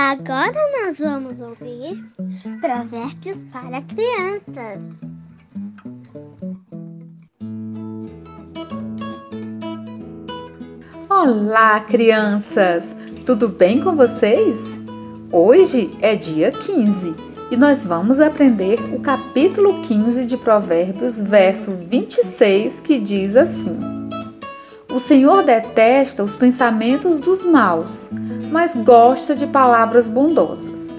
Agora nós vamos ouvir Provérbios para Crianças. Olá, crianças! Tudo bem com vocês? Hoje é dia 15 e nós vamos aprender o capítulo 15 de Provérbios, verso 26, que diz assim: O Senhor detesta os pensamentos dos maus, mas gosta de palavras bondosas.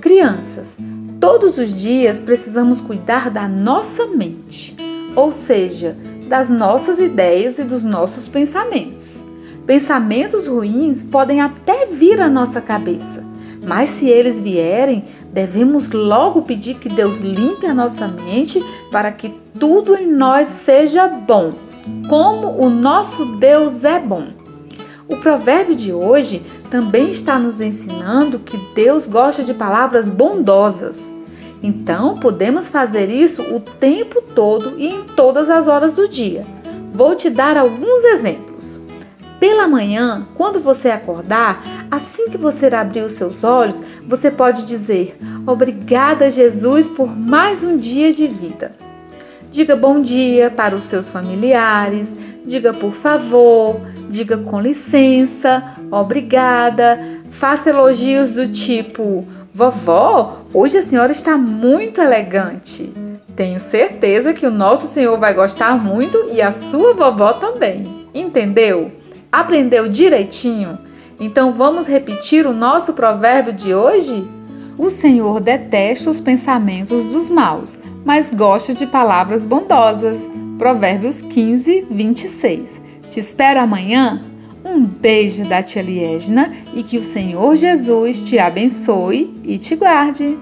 Crianças, todos os dias precisamos cuidar da nossa mente, ou seja, das nossas ideias e dos nossos pensamentos. Pensamentos ruins podem até vir à nossa cabeça, mas se eles vierem, devemos logo pedir que Deus limpe a nossa mente para que tudo em nós seja bom, como o nosso Deus é bom. O provérbio de hoje também está nos ensinando que Deus gosta de palavras bondosas. Então, podemos fazer isso o tempo todo e em todas as horas do dia. Vou te dar alguns exemplos. Pela manhã, quando você acordar, assim que você abrir os seus olhos, você pode dizer: Obrigada, Jesus, por mais um dia de vida. Diga bom dia para os seus familiares, diga por favor, diga com licença, obrigada, faça elogios do tipo: Vovó, hoje a senhora está muito elegante. Tenho certeza que o nosso Senhor vai gostar muito e a sua vovó também. Entendeu? Aprendeu direitinho? Então vamos repetir o nosso provérbio de hoje? O Senhor detesta os pensamentos dos maus, mas gosta de palavras bondosas. Provérbios 15, 26. Te espero amanhã. Um beijo da tia Liesna e que o Senhor Jesus te abençoe e te guarde.